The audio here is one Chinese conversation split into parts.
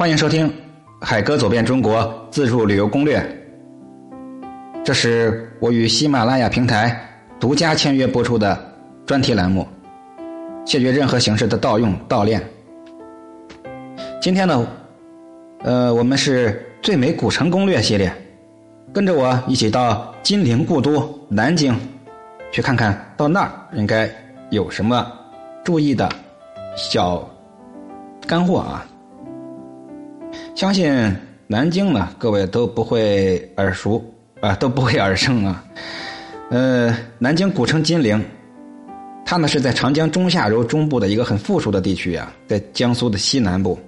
欢迎收听《海哥走遍中国自助旅游攻略》。这是我与喜马拉雅平台独家签约播出的专题栏目，谢绝任何形式的盗用、盗链。今天呢，呃，我们是最美古城攻略系列，跟着我一起到金陵故都南京，去看看到那儿应该有什么注意的小干货啊。相信南京呢，各位都不会耳熟啊，都不会耳生啊。呃，南京古称金陵，它呢是在长江中下游中部的一个很富庶的地区啊，在江苏的西南部，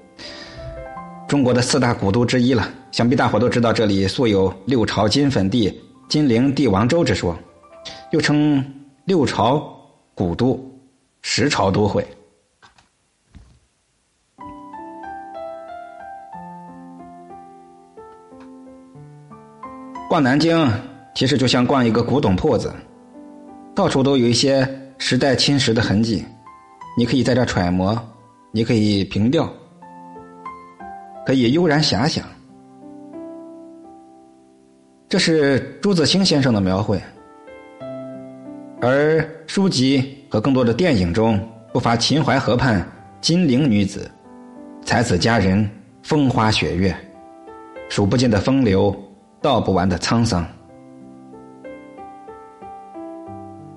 中国的四大古都之一了。想必大伙都知道，这里素有“六朝金粉地，金陵帝王州”之说，又称六朝古都、十朝都会。逛南京，其实就像逛一个古董铺子，到处都有一些时代侵蚀的痕迹，你可以在这揣摩，你可以凭吊，可以悠然遐想。这是朱自清先生的描绘，而书籍和更多的电影中，不乏秦淮河畔金陵女子，才子佳人，风花雪月，数不尽的风流。道不完的沧桑。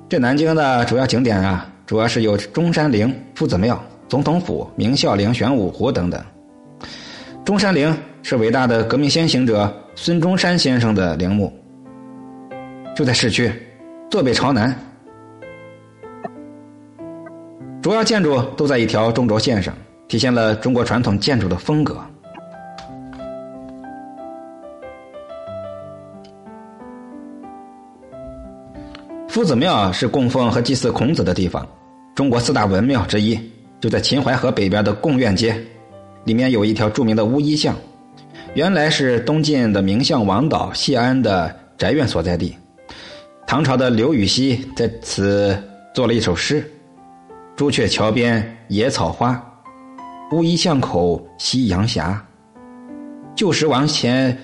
这南京的主要景点啊，主要是有中山陵、夫子庙、总统府、明孝陵、玄武湖等等。中山陵是伟大的革命先行者孙中山先生的陵墓，就在市区，坐北朝南，主要建筑都在一条中轴线上，体现了中国传统建筑的风格。夫子庙是供奉和祭祀孔子的地方，中国四大文庙之一，就在秦淮河北边的贡院街，里面有一条著名的乌衣巷，原来是东晋的名相王导谢安的宅院所在地。唐朝的刘禹锡在此作了一首诗：“朱雀桥边野草花，乌衣巷口夕阳斜。旧时王前，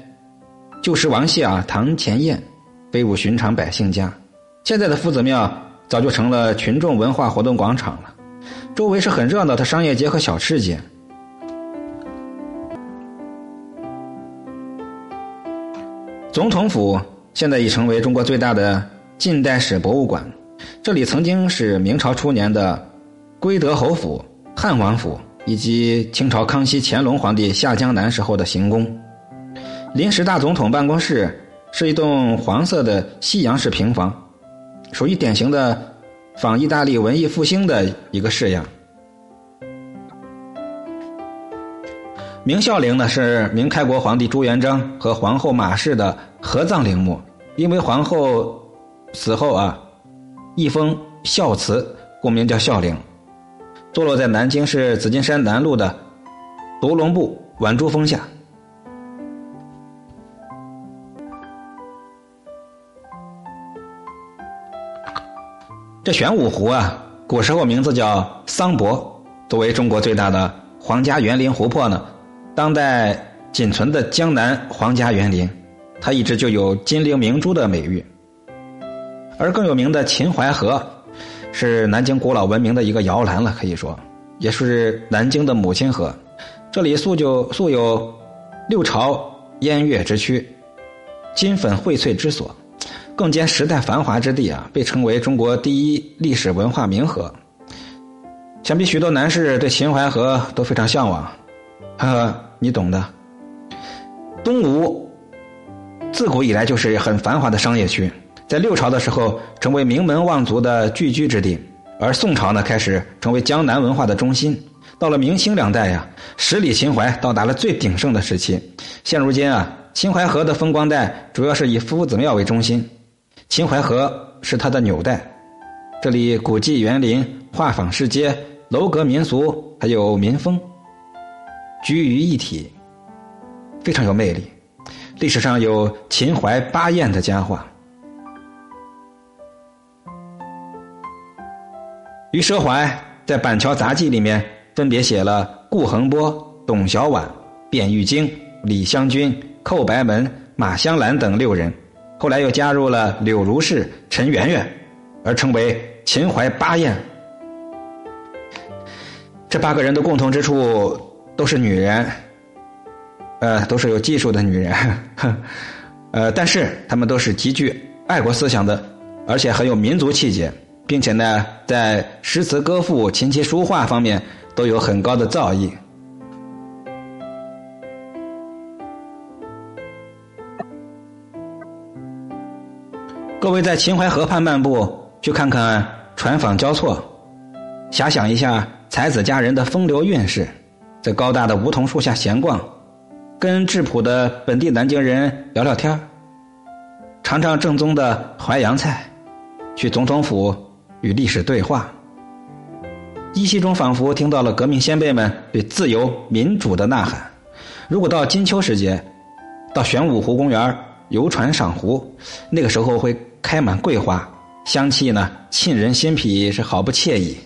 旧时王谢啊堂前燕，飞入寻常百姓家。”现在的夫子庙早就成了群众文化活动广场了，周围是很热闹的商业街和小吃街。总统府现在已成为中国最大的近代史博物馆，这里曾经是明朝初年的归德侯府、汉王府，以及清朝康熙、乾隆皇帝下江南时候的行宫。临时大总统办公室是一栋黄色的西洋式平房。属于典型的仿意大利文艺复兴的一个式样。明孝陵呢是明开国皇帝朱元璋和皇后马氏的合葬陵墓，因为皇后死后啊，一封孝慈，故名叫孝陵。坐落在南京市紫金山南路的独龙部晚珠峰下。这玄武湖啊，古时候名字叫桑博，作为中国最大的皇家园林湖泊呢，当代仅存的江南皇家园林，它一直就有金陵明珠的美誉。而更有名的秦淮河，是南京古老文明的一个摇篮了，可以说，也是南京的母亲河。这里素就素有六朝烟月之区，金粉荟萃之所。更兼时代繁华之地啊，被称为中国第一历史文化名河。想必许多男士对秦淮河都非常向往，呵呵，你懂的。东吴自古以来就是很繁华的商业区，在六朝的时候成为名门望族的聚居之地，而宋朝呢开始成为江南文化的中心。到了明清两代呀，十里秦淮到达了最鼎盛的时期。现如今啊，秦淮河的风光带主要是以夫子庙为中心。秦淮河是它的纽带，这里古迹园林、画舫市街、楼阁民俗，还有民风，居于一体，非常有魅力。历史上有“秦淮八艳”的佳话。于奢怀在《板桥杂记》里面分别写了顾恒波、董小宛、卞玉京、李香君、寇白门、马香兰等六人，后来又加入了柳如是、陈圆圆，而称为秦淮八艳。这八个人的共同之处都是女人，呃，都是有技术的女人，呃，但是他们都是极具爱国思想的，而且很有民族气节，并且呢，在诗词歌赋、琴棋书画方面都有很高的造诣。各位在秦淮河畔漫步，去看看船舫交错，遐想一下。才子佳人的风流韵事，在高大的梧桐树下闲逛，跟质朴的本地南京人聊聊天尝尝正宗的淮扬菜，去总统府与历史对话，依稀中仿佛听到了革命先辈们对自由民主的呐喊。如果到金秋时节，到玄武湖公园游船赏湖，那个时候会开满桂花，香气呢沁人心脾，是好不惬意。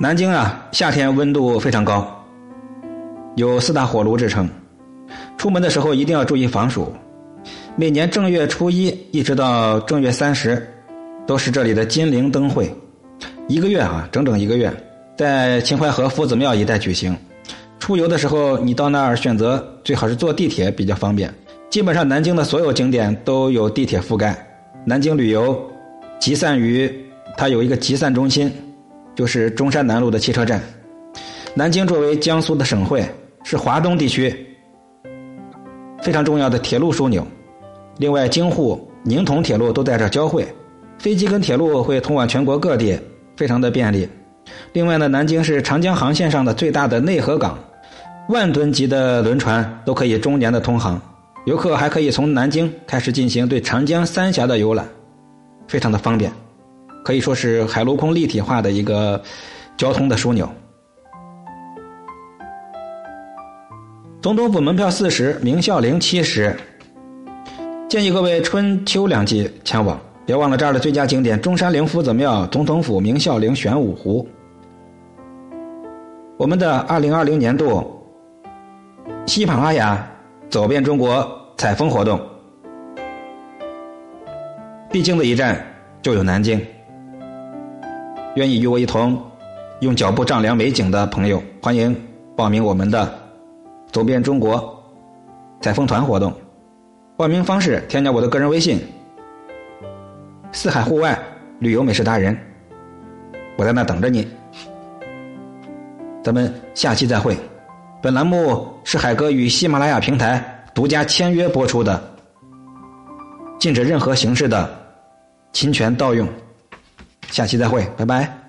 南京啊，夏天温度非常高，有四大火炉之称。出门的时候一定要注意防暑。每年正月初一一直到正月三十，都是这里的金陵灯会，一个月啊，整整一个月，在秦淮河夫子庙一带举行。出游的时候，你到那儿选择最好是坐地铁比较方便。基本上南京的所有景点都有地铁覆盖。南京旅游集散于它有一个集散中心。就是中山南路的汽车站。南京作为江苏的省会，是华东地区非常重要的铁路枢纽。另外，京沪、宁铜铁路都在这交汇，飞机跟铁路会通往全国各地，非常的便利。另外呢，南京是长江航线上的最大的内河港，万吨级的轮船都可以终年的通航。游客还可以从南京开始进行对长江三峡的游览，非常的方便。可以说是海陆空立体化的一个交通的枢纽。总统府门票四十，明孝陵七十。建议各位春秋两季前往，别忘了这儿的最佳景点：中山陵夫子庙、总统府、明孝陵、玄武湖。我们的二零二零年度喜马拉雅走遍中国采风活动，必经的一站就有南京。愿意与我一同用脚步丈量美景的朋友，欢迎报名我们的走遍中国采风团活动。报名方式：添加我的个人微信“四海户外旅游美食达人”，我在那等着你。咱们下期再会。本栏目是海哥与喜马拉雅平台独家签约播出的，禁止任何形式的侵权盗用。下期再会，拜拜。